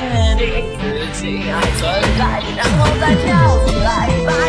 确定自己还存在然后再跳起来吧。